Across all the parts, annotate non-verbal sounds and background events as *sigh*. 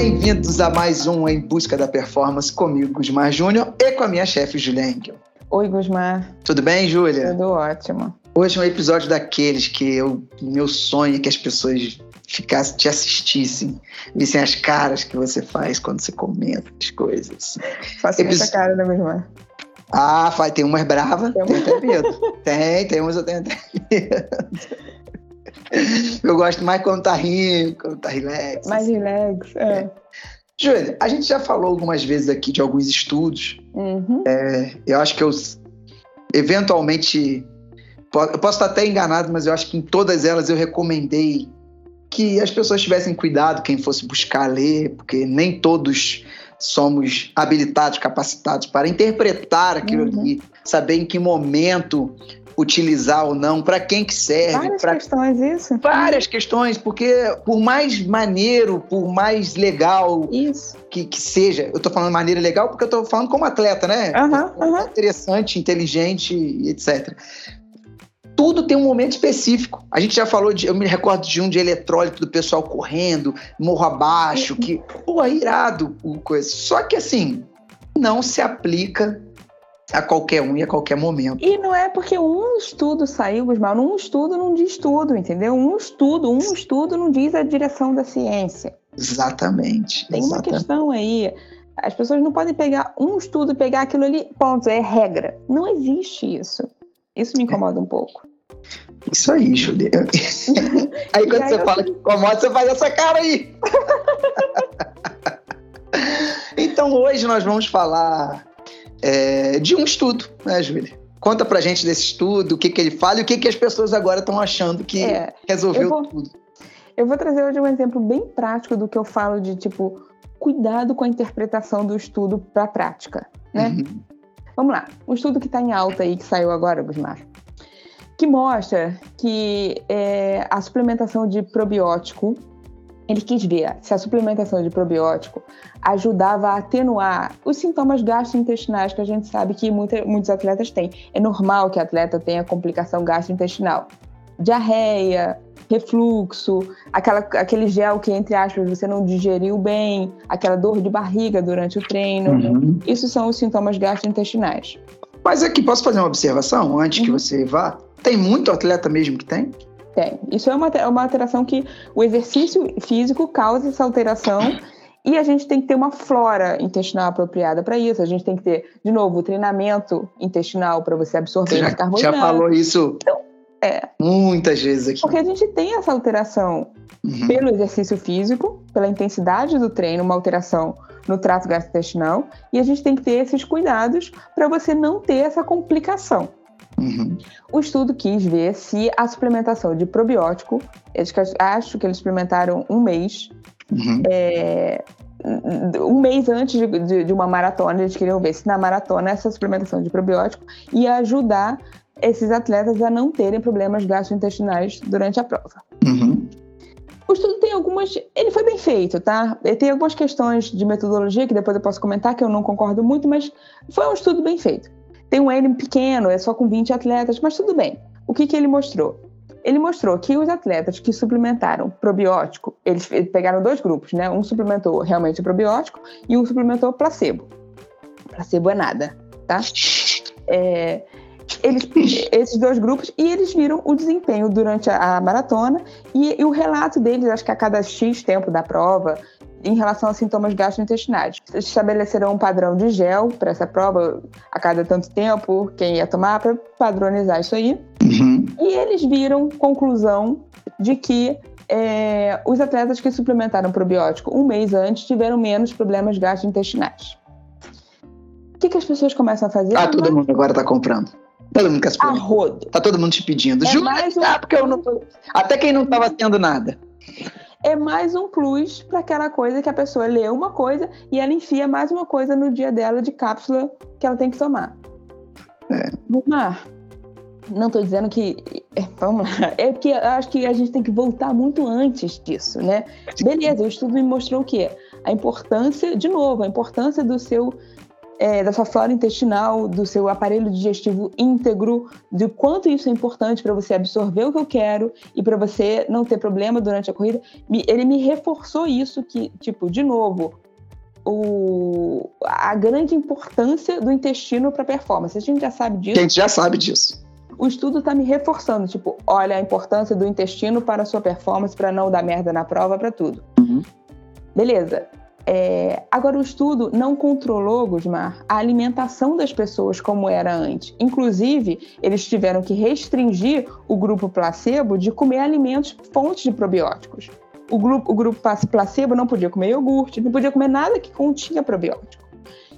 bem-vindos a mais um Em Busca da Performance comigo, Gusmar Júnior, e com a minha chefe, Julia Engel. Oi, Gusmar. Tudo bem, Júlia? Tudo ótimo. Hoje é um episódio daqueles que eu, meu sonho é que as pessoas ficassem, te assistissem, vissem as caras que você faz quando você comenta as coisas. Faço Epis... essa cara, né, Gusmar? Ah, vai, tem umas bravas, tem, medo. tem, tem umas eu tenho até medo. Eu gosto mais quando tá rindo, quando tá relax. Mais assim. relax, é. é. Júlia, a gente já falou algumas vezes aqui de alguns estudos. Uhum. É, eu acho que eu, eventualmente, eu posso estar até enganado, mas eu acho que em todas elas eu recomendei que as pessoas tivessem cuidado quem fosse buscar ler, porque nem todos somos habilitados, capacitados para interpretar aquilo uhum. ali, saber em que momento utilizar ou não, para quem que serve. Várias pra... questões, isso. Várias questões, porque por mais maneiro, por mais legal isso. Que, que seja, eu estou falando maneira legal porque eu estou falando como atleta, né? Uhum, uhum. Interessante, inteligente, etc tudo tem um momento específico. A gente já falou de. Eu me recordo de um de eletrólito do pessoal correndo, morro abaixo, que. Pô, é irado o coisa. Só que assim, não se aplica a qualquer um e a qualquer momento. E não é porque um estudo saiu, Gusmar, um estudo não diz tudo, entendeu? Um estudo, um estudo não diz a direção da ciência. Exatamente. Tem exatamente. uma questão aí. As pessoas não podem pegar um estudo e pegar aquilo ali, ponto, é regra. Não existe isso. Isso me incomoda um pouco. Isso aí, Julia. *laughs* aí quando aí você fala que incomoda, você faz essa cara aí. *laughs* então hoje nós vamos falar é, de um estudo, né, Júlia? Conta pra gente desse estudo, o que, que ele fala e o que, que as pessoas agora estão achando que é, resolveu vou, tudo. Eu vou trazer hoje um exemplo bem prático do que eu falo de, tipo, cuidado com a interpretação do estudo para a prática, né? Uhum. Vamos lá. Um estudo que está em alta aí, que saiu agora, Gusmar, que mostra que é, a suplementação de probiótico ele quis ver se a suplementação de probiótico ajudava a atenuar os sintomas gastrointestinais que a gente sabe que muita, muitos atletas têm. É normal que atleta tenha complicação gastrointestinal. Diarreia, refluxo, aquela, aquele gel que, entre aspas, você não digeriu bem, aquela dor de barriga durante o treino. Uhum. Isso são os sintomas gastrointestinais. Mas aqui, posso fazer uma observação antes uhum. que você vá? Tem muito atleta mesmo que tem? Tem. Isso é uma, é uma alteração que o exercício físico causa essa alteração. *coughs* E a gente tem que ter uma flora intestinal apropriada para isso. A gente tem que ter, de novo, treinamento intestinal para você absorver já, carboidrato. Já falou isso então, é. muitas vezes aqui. Porque a gente tem essa alteração uhum. pelo exercício físico, pela intensidade do treino, uma alteração no trato gastrointestinal, e a gente tem que ter esses cuidados para você não ter essa complicação. Uhum. O estudo quis ver se a suplementação de probiótico, eles, acho que eles suplementaram um mês, uhum. é, um mês antes de, de, de, uma maratona, eles queriam ver se na maratona essa suplementação de probiótico ia ajudar esses atletas a não terem problemas gastrointestinais durante a prova. Uhum. O estudo tem algumas. Ele foi bem feito, tá? Tem algumas questões de metodologia que depois eu posso comentar que eu não concordo muito, mas foi um estudo bem feito. Tem um N pequeno, é só com 20 atletas, mas tudo bem. O que, que ele mostrou? Ele mostrou que os atletas que suplementaram probiótico, eles pegaram dois grupos, né? Um suplementou realmente probiótico e um suplementou placebo. Placebo é nada, tá? É, eles, esses dois grupos, e eles viram o desempenho durante a, a maratona e, e, o relato deles, acho que a cada X tempo da prova, em relação a sintomas gastrointestinais. Estabelecerão um padrão de gel para essa prova a cada tanto tempo, quem ia tomar, para padronizar isso aí. Uhum. E eles viram conclusão de que é, os atletas que suplementaram probiótico um mês antes tiveram menos problemas gastrointestinais. O que, que as pessoas começam a fazer? Ah, todo mundo agora está comprando. Todo mundo quer suplementar. rodo. Tá todo mundo te pedindo. É Jura? Um... Porque eu não tô... Até quem não estava tendo nada é mais um plus para aquela coisa que a pessoa lê uma coisa e ela enfia mais uma coisa no dia dela de cápsula que ela tem que tomar. É. Não estou dizendo que. É, vamos lá. É porque eu acho que a gente tem que voltar muito antes disso, né? Beleza, o estudo me mostrou o quê? A importância, de novo, a importância do seu é, da sua flora intestinal, do seu aparelho digestivo íntegro, de quanto isso é importante para você absorver o que eu quero e para você não ter problema durante a corrida. Ele me reforçou isso que, tipo, de novo, o, a grande importância do intestino para performance. A gente já sabe disso. A gente já sabe disso. O estudo está me reforçando, tipo, olha a importância do intestino para a sua performance, para não dar merda na prova, para tudo. Uhum. Beleza. É, agora, o estudo não controlou, Gusmar, a alimentação das pessoas como era antes. Inclusive, eles tiveram que restringir o grupo placebo de comer alimentos fontes de probióticos. O grupo, o grupo placebo não podia comer iogurte, não podia comer nada que continha probiótico.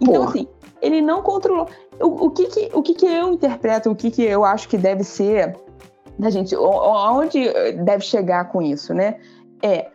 Então, Porra. assim, ele não controlou. O, o, que, que, o que, que eu interpreto, o que, que eu acho que deve ser da gente, onde deve chegar com isso, né? É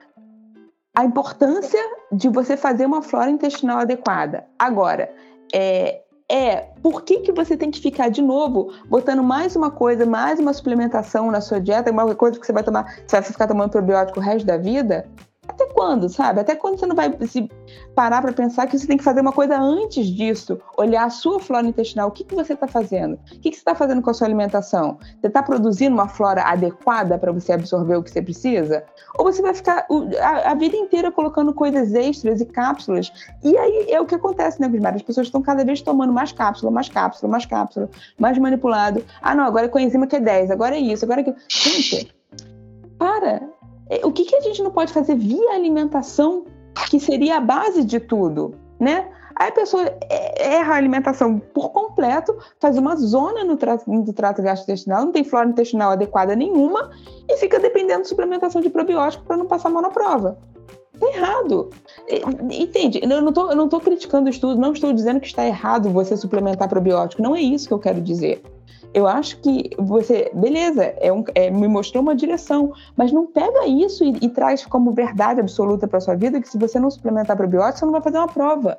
a importância de você fazer uma flora intestinal adequada. Agora, é, é por que, que você tem que ficar de novo botando mais uma coisa, mais uma suplementação na sua dieta, uma coisa que você vai tomar, você vai ficar tomando probiótico o resto da vida? Até quando, sabe? Até quando você não vai se parar para pensar que você tem que fazer uma coisa antes disso? Olhar a sua flora intestinal. O que, que você está fazendo? O que, que você está fazendo com a sua alimentação? Você está produzindo uma flora adequada para você absorver o que você precisa? Ou você vai ficar a, a, vida inteira colocando coisas extras e cápsulas? E aí é o que acontece, né, Bismar? As pessoas estão cada vez tomando mais cápsula, mais cápsula, mais cápsula, mais manipulado. Ah, não, agora é coenzima que é 10, agora é isso, agora é aquilo. Gente, para! É, o que, que a gente não pode fazer via alimentação, que seria a base de tudo, né? Aí a pessoa é, erra a alimentação por completo, faz uma zona no trato, trato gastrointestinal, não tem flora intestinal adequada nenhuma e fica dependendo de suplementação de probiótico para não passar mal na prova. Tá errado. Entende? Eu não, tô, eu não tô criticando o estudo, não estou dizendo que está errado você suplementar probiótico, não é isso que eu quero dizer. Eu acho que você, beleza, é um, é, me mostrou uma direção, mas não pega isso e, e traz como verdade absoluta para sua vida que se você não suplementar probiótico, você não vai fazer uma prova.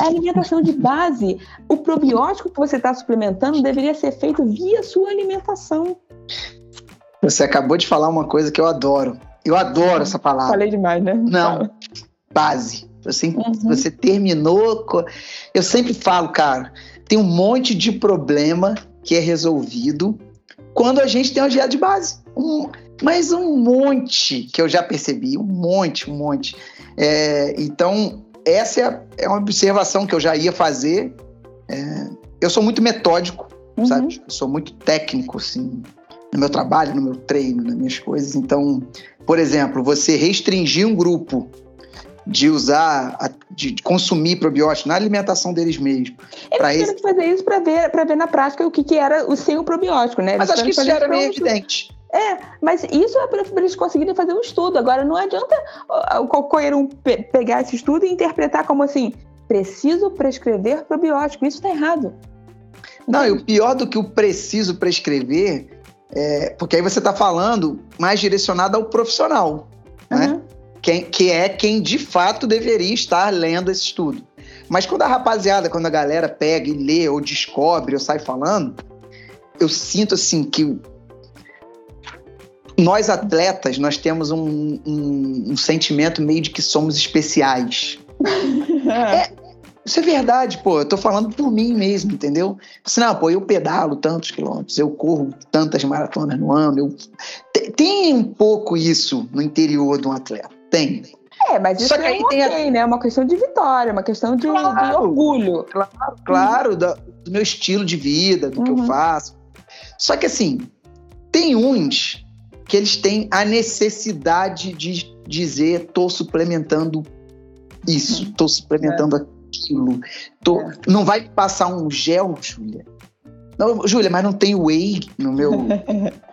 É alimentação de base. O probiótico que você está suplementando deveria ser feito via sua alimentação. Você acabou de falar uma coisa que eu adoro. Eu adoro essa palavra. Falei demais, né? Não. Base. Você, uhum. você terminou. Eu sempre falo, cara, tem um monte de problema que é resolvido quando a gente tem uma dieta de base. Um, mas um monte que eu já percebi, um monte, um monte. É, então, essa é, a, é, uma observação que eu já ia fazer. É, eu sou muito metódico, uhum. sabe? Eu sou muito técnico, assim, no meu trabalho, no meu treino, nas minhas coisas. Então, por exemplo, você restringir um grupo de usar, de, consumir probiótico na alimentação deles mesmos. Eles tiveram esse... que fazer isso para ver, ver na prática o que, que era o sem o probiótico, né? Mas acho que isso já era meio evidente. É, mas isso é para eles conseguirem fazer um estudo. Agora, não adianta o qualquer um pe pegar esse estudo e interpretar como assim, preciso prescrever probiótico. Isso está errado. Não, e o pior do que o preciso prescrever, é, porque aí você está falando mais direcionado ao profissional, uhum. né? quem, que é quem de fato deveria estar lendo esse estudo. Mas quando a rapaziada, quando a galera pega e lê ou descobre ou sai falando, eu sinto assim que nós atletas, nós temos um, um, um sentimento meio de que somos especiais. *laughs* é, isso é verdade, pô. Eu tô falando por mim mesmo, entendeu? Assim, não, pô, eu pedalo tantos quilômetros, eu corro tantas maratonas no ano. Eu... Tem um pouco isso no interior de um atleta. Tem. É, mas isso Só que é um tem okay, a... né? É uma questão de vitória, uma questão de, claro, de orgulho. Claro, claro do, do, meu estilo de vida, do uhum. que eu uhum. faço. Só que assim, tem uns que eles têm a necessidade de dizer tô suplementando isso, tô suplementando é. aquilo. Tô... É. Não vai passar um gel, Júlia? Não, Júlia, mas não tem whey no meu *laughs*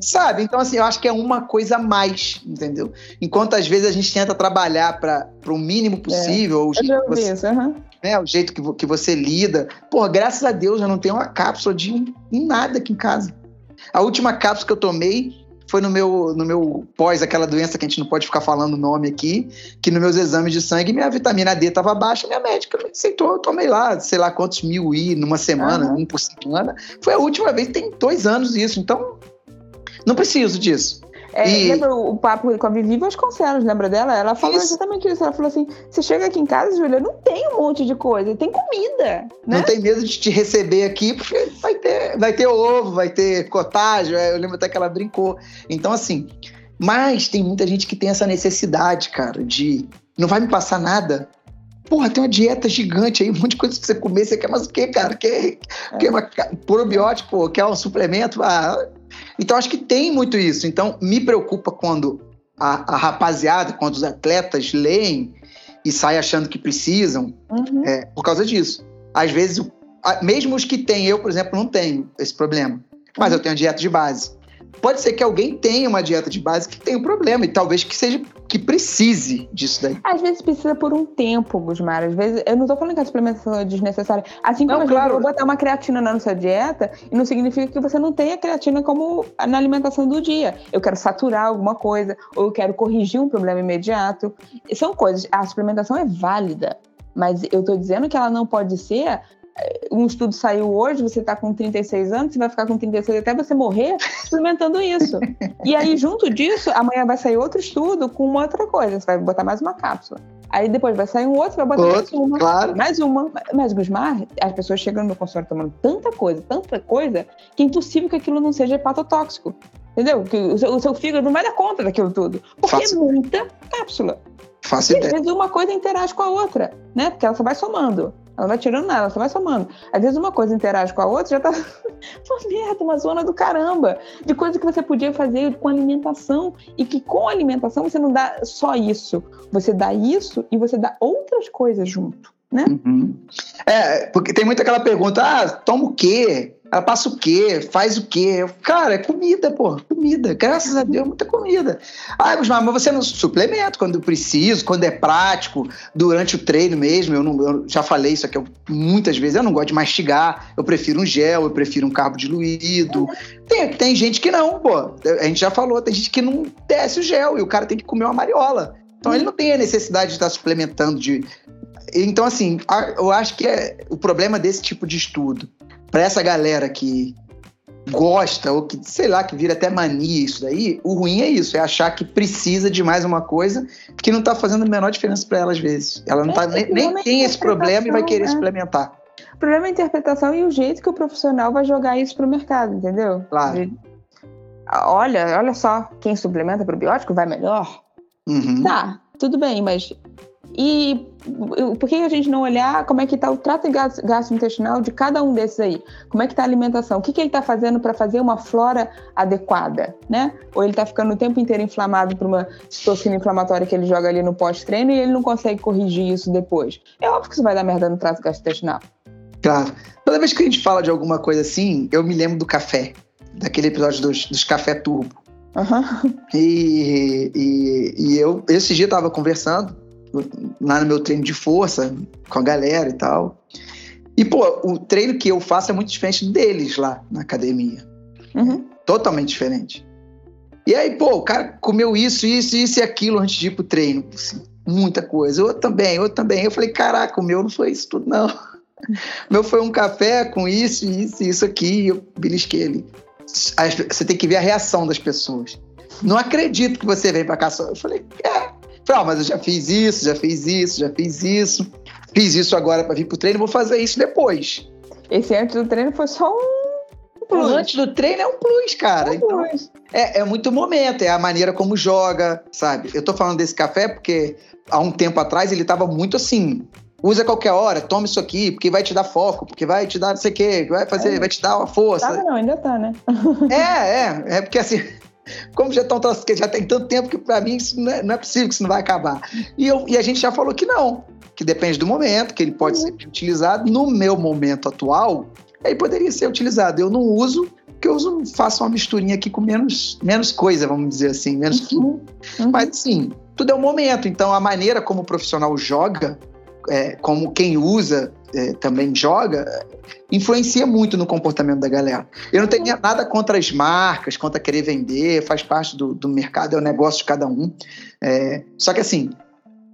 Sabe? Então, assim, eu acho que é uma coisa a mais, entendeu? Enquanto às vezes a gente tenta trabalhar para o mínimo possível, é. o, jeito que você, isso, uhum. né, o jeito que, que você lida. Pô, graças a Deus eu não tenho uma cápsula de nada aqui em casa. A última cápsula que eu tomei foi no meu, no meu pós, aquela doença que a gente não pode ficar falando o nome aqui, que nos meus exames de sangue minha vitamina D estava baixa, minha médica me aceitou, eu tomei lá, sei lá quantos mil I numa semana, uhum. um por semana. Foi a última vez, tem dois anos isso, então não preciso disso. É, e... Lembra o papo com a Vivi Vasconcelos, lembra dela? Ela falou isso. exatamente isso. Ela falou assim: você chega aqui em casa, Júlia, não tem um monte de coisa, tem comida. Né? Não tem medo de te receber aqui, porque vai ter, vai ter ovo, vai ter cotagem. Eu lembro até que ela brincou. Então, assim, mas tem muita gente que tem essa necessidade, cara, de não vai me passar nada. Porra, tem uma dieta gigante aí, um monte de coisa pra você comer. Você quer mais o quê, cara? Quer, é. quer uma probiótico? Quer um suplemento? Ah, então, acho que tem muito isso. Então, me preocupa quando a, a rapaziada, quando os atletas leem e saem achando que precisam, uhum. é, por causa disso. Às vezes, mesmo os que têm, eu, por exemplo, não tenho esse problema. Mas eu tenho dieta de base. Pode ser que alguém tenha uma dieta de base que tenha um problema e talvez que seja que precise disso daí. Às vezes precisa por um tempo, Gusmar. Às vezes, eu não tô falando que a suplementação é desnecessária. Assim como não, claro. eu vou botar uma creatina na sua dieta, e não significa que você não tenha creatina como na alimentação do dia. Eu quero saturar alguma coisa, ou eu quero corrigir um problema imediato. São coisas. A suplementação é válida. Mas eu tô dizendo que ela não pode ser um estudo saiu hoje, você está com 36 anos, você vai ficar com 36 até você morrer experimentando isso. E aí, junto disso, amanhã vai sair outro estudo com uma outra coisa. Você vai botar mais uma cápsula. Aí depois vai sair um outro, vai botar outro, mais uma. Claro. Mais uma. Mas, Gusmar, as pessoas chegam no consultório tomando tanta coisa, tanta coisa, que é impossível que aquilo não seja hepatotóxico. Entendeu? Que o seu, o seu fígado não vai dar conta daquilo tudo. Porque é muita cápsula. Faço e às vezes uma coisa interage com a outra, né? Porque ela só vai somando. Ela não vai tirando nada, ela só vai somando. Às vezes uma coisa interage com a outra, já tá *laughs* uma merda, uma zona do caramba. De coisa que você podia fazer com alimentação. E que com alimentação você não dá só isso. Você dá isso e você dá outras coisas junto. Né? Uhum. É, porque tem muito aquela pergunta: ah, toma o quê? Ela passa o quê? Faz o quê? Cara, é comida, pô. Comida. Graças a Deus, muita comida. Ah, mas você não suplementa quando preciso, quando é prático, durante o treino mesmo. Eu, não, eu já falei isso aqui muitas vezes. Eu não gosto de mastigar. Eu prefiro um gel, eu prefiro um carbo diluído. Tem, tem gente que não, pô. A gente já falou, tem gente que não desce o gel e o cara tem que comer uma mariola. Então ele não tem a necessidade de estar suplementando de. Então, assim, eu acho que é o problema desse tipo de estudo para essa galera que gosta ou que, sei lá, que vira até mania isso daí, o ruim é isso, é achar que precisa de mais uma coisa que não tá fazendo a menor diferença para ela às vezes. Ela não é, tá, nem, nem tem esse problema e vai querer né? suplementar. O problema é a interpretação e o jeito que o profissional vai jogar isso pro mercado, entendeu? Claro. Olha, olha só, quem suplementa probiótico vai melhor. Uhum. Tá, tudo bem, mas e por que a gente não olhar como é que está o trato gastrointestinal de cada um desses aí? Como é que está a alimentação? O que, que ele está fazendo para fazer uma flora adequada, né? Ou ele está ficando o tempo inteiro inflamado por uma citocina inflamatória que ele joga ali no pós-treino e ele não consegue corrigir isso depois? É óbvio que isso vai dar merda no trato gastrointestinal. Claro. Toda vez que a gente fala de alguma coisa assim, eu me lembro do café, daquele episódio dos, dos café turbo. Uhum. E, e, e eu, esse dia, estava conversando lá no meu treino de força com a galera e tal. E, pô, o treino que eu faço é muito diferente deles lá na academia. Uhum. Totalmente diferente. E aí, pô, o cara comeu isso, isso, isso e aquilo antes de ir pro treino. Assim, muita coisa. Eu também, eu também. Eu falei, caraca, o meu não foi isso tudo, não. *laughs* O meu foi um café com isso, isso isso aqui. E eu belisquei ali. Você tem que ver a reação das pessoas. Não acredito que você vem pra cá só. Eu falei, é, Falei, ah, mas eu já fiz isso, já fiz isso, já fiz isso. Fiz isso agora para vir pro treino, vou fazer isso depois. Esse antes do treino foi só um plus. O antes do treino é um plus, cara. Um então, plus. É, é muito momento, é a maneira como joga, sabe? Eu tô falando desse café porque há um tempo atrás ele tava muito assim. Usa qualquer hora, toma isso aqui, porque vai te dar foco, porque vai te dar não sei o quê, vai fazer, é. vai te dar uma força. Tá, não, ainda tá, né? é, é, é porque assim, como já estão já tem tanto tempo que para mim isso não é, não é, possível que isso não vai acabar. E, eu, e a gente já falou que não, que depende do momento, que ele pode uhum. ser utilizado. No meu momento atual, ele poderia ser utilizado. Eu não uso, porque eu uso, faço uma misturinha aqui com menos, menos coisa, vamos dizer assim, menos uhum. Uhum. Mas sim, tudo é o um momento. Então a maneira como o profissional joga, é, como quem usa é, também joga, influencia muito no comportamento da galera. Eu não tenho nada contra as marcas, contra querer vender, faz parte do, do mercado, é o negócio de cada um. É, só que assim,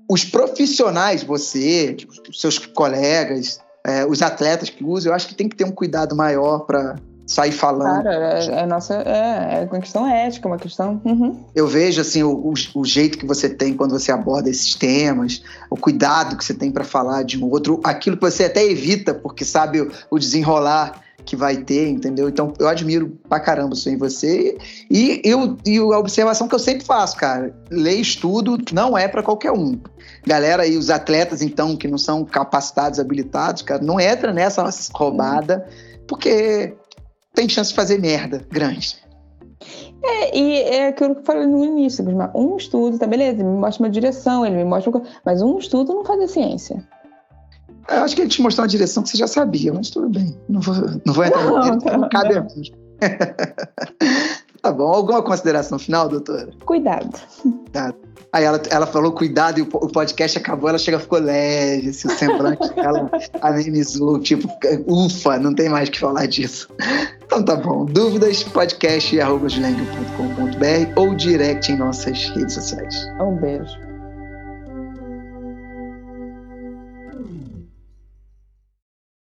os profissionais, você, os seus colegas, é, os atletas que usam, eu acho que tem que ter um cuidado maior para sair falando. Claro, é, é nossa, é, é, uma questão ética, uma questão. Uhum. Eu vejo assim o, o, o, jeito que você tem quando você aborda esses temas, o cuidado que você tem para falar de um outro, aquilo que você até evita porque sabe o, o desenrolar que vai ter, entendeu? Então eu admiro pra caramba isso em você. E, eu, e a observação que eu sempre faço, cara, ler estudo não é para qualquer um. Galera aí, os atletas, então, que não são capacitados, habilitados, cara, não entra nessa roubada, porque tem chance de fazer merda grande. É, e é aquilo que eu falei no início, um estudo, tá beleza, ele me mostra uma direção, ele me mostra. Mas um estudo não faz a ciência. Eu acho que ele te mostrou uma direção que você já sabia, mas tudo bem. Não vou, não vou entrar não, no não cabe a mim. *laughs* tá bom. Alguma consideração final, doutora? Cuidado. Tá. Aí ela, ela falou cuidado e o, podcast acabou, ela chega ficou leve, assim, o semblante ela amenizou, *laughs* tipo, ufa, não tem mais que falar disso. Então tá bom. Dúvidas, podcast arroba ou direct em nossas redes sociais. Um beijo.